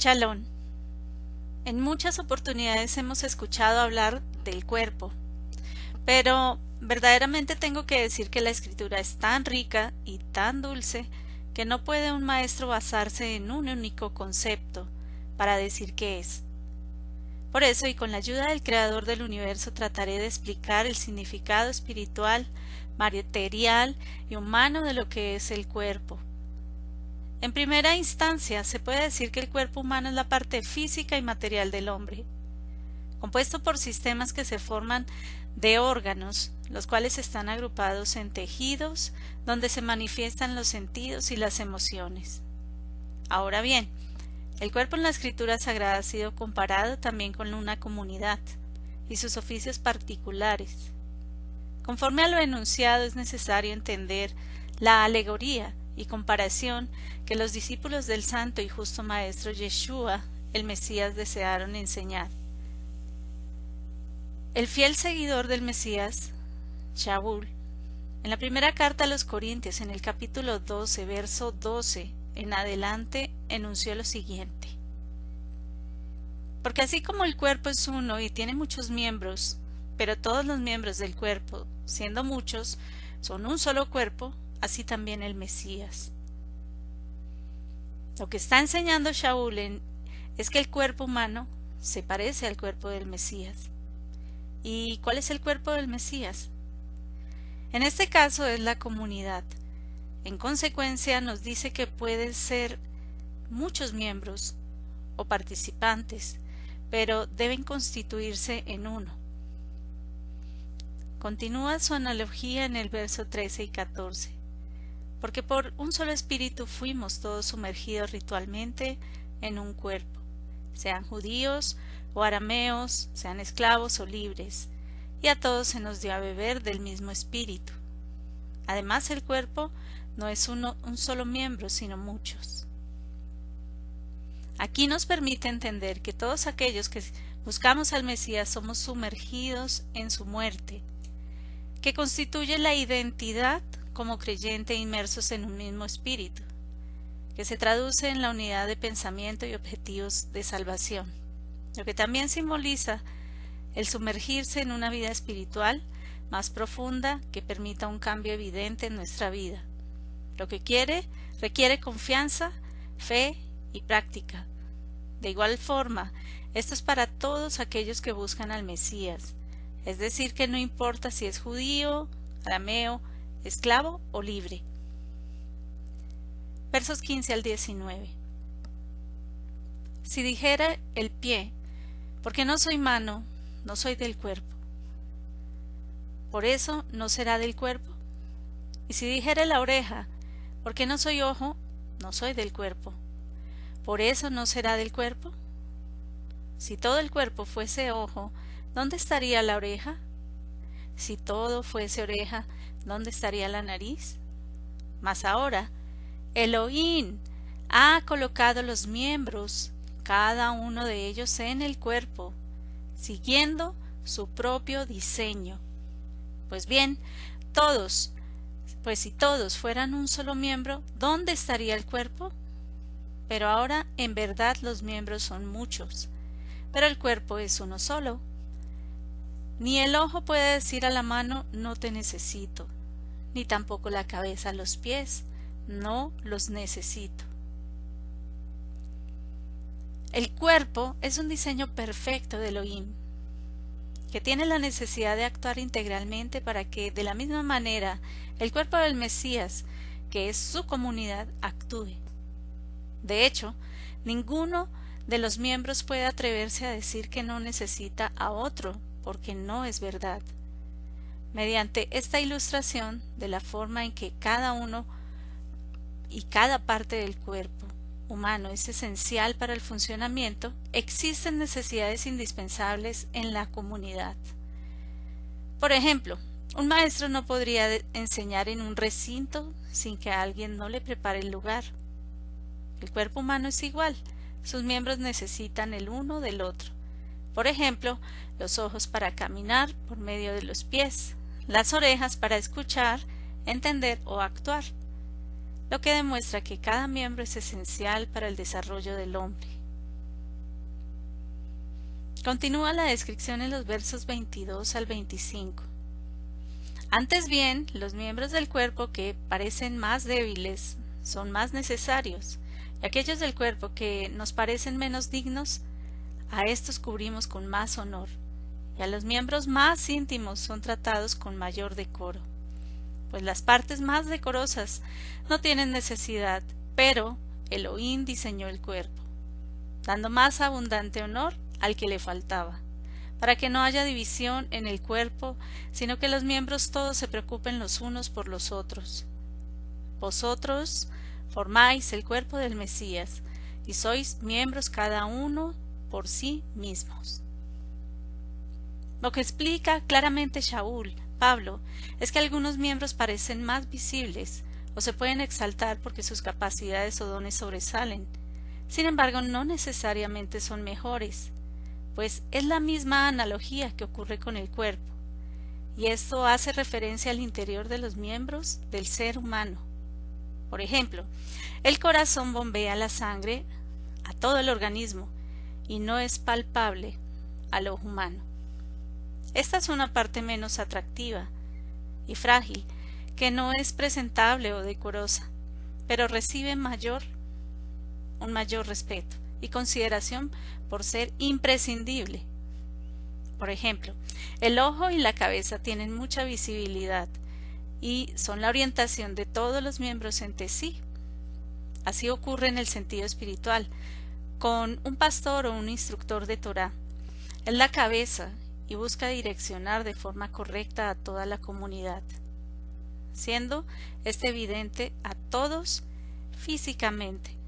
Chalón. En muchas oportunidades hemos escuchado hablar del cuerpo, pero verdaderamente tengo que decir que la escritura es tan rica y tan dulce que no puede un maestro basarse en un único concepto para decir qué es. Por eso, y con la ayuda del Creador del universo, trataré de explicar el significado espiritual, material y humano de lo que es el cuerpo. En primera instancia, se puede decir que el cuerpo humano es la parte física y material del hombre, compuesto por sistemas que se forman de órganos, los cuales están agrupados en tejidos donde se manifiestan los sentidos y las emociones. Ahora bien, el cuerpo en la escritura sagrada ha sido comparado también con una comunidad y sus oficios particulares. Conforme a lo enunciado es necesario entender la alegoría y comparación que los discípulos del santo y justo maestro Yeshua, el Mesías, desearon enseñar. El fiel seguidor del Mesías, Shaul, en la primera carta a los Corintios, en el capítulo 12, verso 12, en adelante enunció lo siguiente. Porque así como el cuerpo es uno y tiene muchos miembros, pero todos los miembros del cuerpo, siendo muchos, son un solo cuerpo, así también el Mesías. Lo que está enseñando Shaul es que el cuerpo humano se parece al cuerpo del Mesías. ¿Y cuál es el cuerpo del Mesías? En este caso es la comunidad, en consecuencia, nos dice que pueden ser muchos miembros o participantes, pero deben constituirse en uno. Continúa su analogía en el verso 13 y 14. Porque por un solo espíritu fuimos todos sumergidos ritualmente en un cuerpo, sean judíos o arameos, sean esclavos o libres, y a todos se nos dio a beber del mismo espíritu. Además el cuerpo no es uno, un solo miembro, sino muchos. Aquí nos permite entender que todos aquellos que buscamos al Mesías somos sumergidos en su muerte, que constituye la identidad como creyente inmersos en un mismo espíritu, que se traduce en la unidad de pensamiento y objetivos de salvación, lo que también simboliza el sumergirse en una vida espiritual más profunda que permita un cambio evidente en nuestra vida. Lo que quiere requiere confianza, fe y práctica. De igual forma, esto es para todos aquellos que buscan al Mesías, es decir, que no importa si es judío, arameo, esclavo o libre. Versos 15 al 19. Si dijera el pie, porque no soy mano, no soy del cuerpo. Por eso no será del cuerpo. Y si dijera la oreja, porque no soy ojo, no soy del cuerpo. ¿Por eso no será del cuerpo? Si todo el cuerpo fuese ojo, ¿dónde estaría la oreja? Si todo fuese oreja, ¿dónde estaría la nariz? Mas ahora, Elohim ha colocado los miembros, cada uno de ellos en el cuerpo, siguiendo su propio diseño. Pues bien, todos, pues si todos fueran un solo miembro, ¿dónde estaría el cuerpo? Pero ahora en verdad los miembros son muchos, pero el cuerpo es uno solo. Ni el ojo puede decir a la mano no te necesito, ni tampoco la cabeza a los pies, no los necesito. El cuerpo es un diseño perfecto de Elohim, que tiene la necesidad de actuar integralmente para que, de la misma manera, el cuerpo del Mesías, que es su comunidad, actúe. De hecho, ninguno de los miembros puede atreverse a decir que no necesita a otro, porque no es verdad. Mediante esta ilustración de la forma en que cada uno y cada parte del cuerpo humano es esencial para el funcionamiento, existen necesidades indispensables en la comunidad. Por ejemplo, un maestro no podría enseñar en un recinto sin que alguien no le prepare el lugar. El cuerpo humano es igual, sus miembros necesitan el uno del otro. Por ejemplo, los ojos para caminar por medio de los pies, las orejas para escuchar, entender o actuar lo que demuestra que cada miembro es esencial para el desarrollo del hombre. Continúa la descripción en los versos 22 al 25. Antes bien, los miembros del cuerpo que parecen más débiles son más necesarios, y aquellos del cuerpo que nos parecen menos dignos, a estos cubrimos con más honor, y a los miembros más íntimos son tratados con mayor decoro. Pues las partes más decorosas no tienen necesidad, pero Elohim diseñó el cuerpo, dando más abundante honor al que le faltaba, para que no haya división en el cuerpo, sino que los miembros todos se preocupen los unos por los otros. Vosotros formáis el cuerpo del Mesías, y sois miembros cada uno por sí mismos. Lo que explica claramente Shaul, Pablo, es que algunos miembros parecen más visibles o se pueden exaltar porque sus capacidades o dones sobresalen. Sin embargo, no necesariamente son mejores pues es la misma analogía que ocurre con el cuerpo, y esto hace referencia al interior de los miembros del ser humano. Por ejemplo, el corazón bombea la sangre a todo el organismo y no es palpable al ojo humano. Esta es una parte menos atractiva y frágil, que no es presentable o decorosa, pero recibe mayor un mayor respeto y consideración por ser imprescindible. Por ejemplo, el ojo y la cabeza tienen mucha visibilidad y son la orientación de todos los miembros entre sí. Así ocurre en el sentido espiritual, con un pastor o un instructor de Torah. Es la cabeza y busca direccionar de forma correcta a toda la comunidad, siendo este evidente a todos físicamente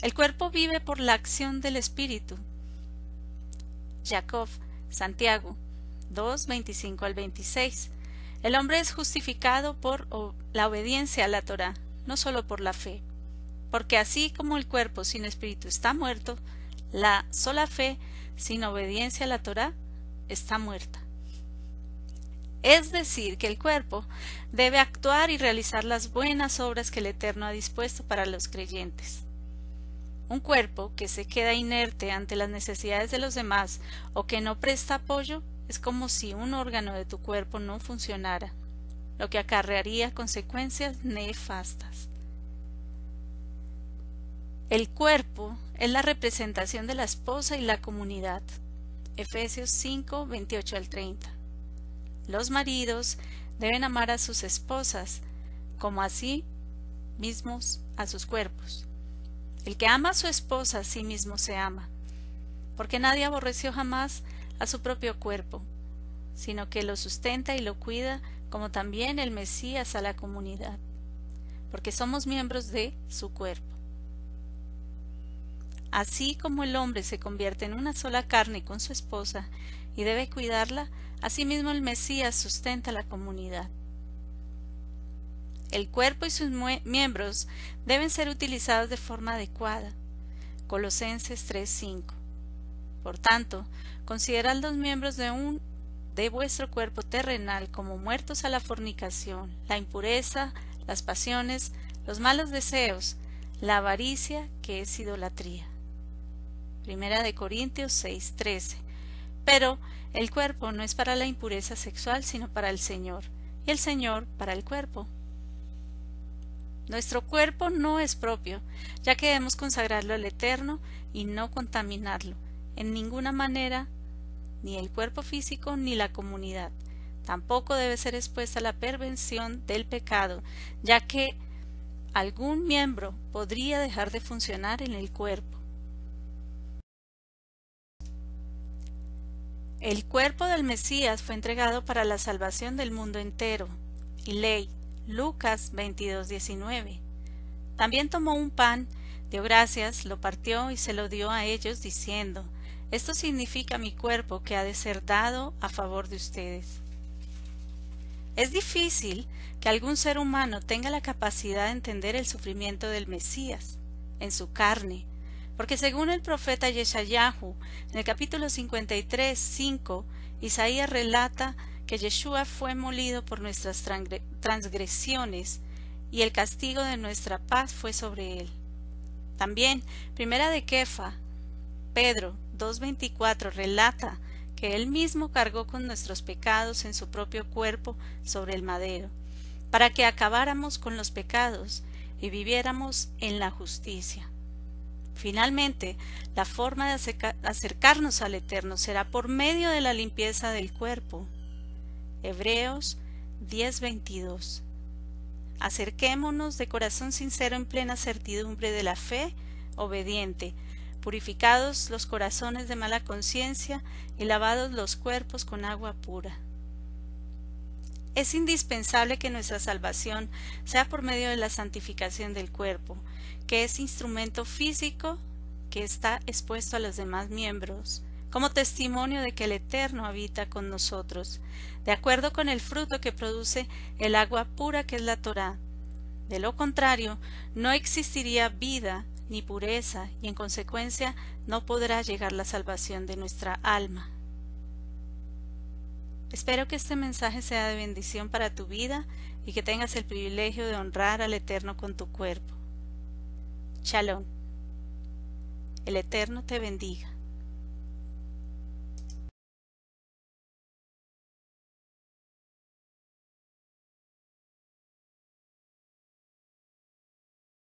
el cuerpo vive por la acción del espíritu. Jacob, Santiago 2, 25 al 26. El hombre es justificado por la obediencia a la Torah, no solo por la fe. Porque así como el cuerpo sin espíritu está muerto, la sola fe sin obediencia a la Torah está muerta. Es decir, que el cuerpo debe actuar y realizar las buenas obras que el Eterno ha dispuesto para los creyentes. Un cuerpo que se queda inerte ante las necesidades de los demás o que no presta apoyo es como si un órgano de tu cuerpo no funcionara, lo que acarrearía consecuencias nefastas. El cuerpo es la representación de la esposa y la comunidad. Efesios 5, 28 al 30. Los maridos deben amar a sus esposas como a sí mismos a sus cuerpos. El que ama a su esposa a sí mismo se ama, porque nadie aborreció jamás a su propio cuerpo, sino que lo sustenta y lo cuida como también el Mesías a la comunidad, porque somos miembros de su cuerpo. Así como el hombre se convierte en una sola carne con su esposa y debe cuidarla, asimismo el Mesías sustenta la comunidad. El cuerpo y sus miembros deben ser utilizados de forma adecuada. Colosenses 3:5. Por tanto, considerad los miembros de un de vuestro cuerpo terrenal como muertos a la fornicación, la impureza, las pasiones, los malos deseos, la avaricia, que es idolatría. Primera de Corintios 6:13. Pero el cuerpo no es para la impureza sexual, sino para el Señor, y el Señor para el cuerpo. Nuestro cuerpo no es propio, ya que debemos consagrarlo al Eterno y no contaminarlo, en ninguna manera, ni el cuerpo físico ni la comunidad. Tampoco debe ser expuesta a la pervención del pecado, ya que algún miembro podría dejar de funcionar en el cuerpo. El cuerpo del Mesías fue entregado para la salvación del mundo entero, y ley, Lucas 22:19. También tomó un pan, dio gracias, lo partió y se lo dio a ellos diciendo, Esto significa mi cuerpo que ha de ser dado a favor de ustedes. Es difícil que algún ser humano tenga la capacidad de entender el sufrimiento del Mesías en su carne, porque según el profeta Yeshayahu, en el capítulo 53, 5, Isaías relata que Yeshua fue molido por nuestras transgresiones y el castigo de nuestra paz fue sobre él. También, primera de Kefa Pedro 2.24 relata que Él mismo cargó con nuestros pecados en su propio cuerpo sobre el madero, para que acabáramos con los pecados y viviéramos en la justicia. Finalmente, la forma de acercarnos al Eterno será por medio de la limpieza del cuerpo. Hebreos 10:22 Acerquémonos de corazón sincero en plena certidumbre de la fe, obediente, purificados los corazones de mala conciencia y lavados los cuerpos con agua pura. Es indispensable que nuestra salvación sea por medio de la santificación del cuerpo, que es instrumento físico que está expuesto a los demás miembros, como testimonio de que el Eterno habita con nosotros, de acuerdo con el fruto que produce el agua pura que es la Torá. De lo contrario, no existiría vida ni pureza y en consecuencia no podrá llegar la salvación de nuestra alma. Espero que este mensaje sea de bendición para tu vida y que tengas el privilegio de honrar al Eterno con tu cuerpo. Shalom. El Eterno te bendiga.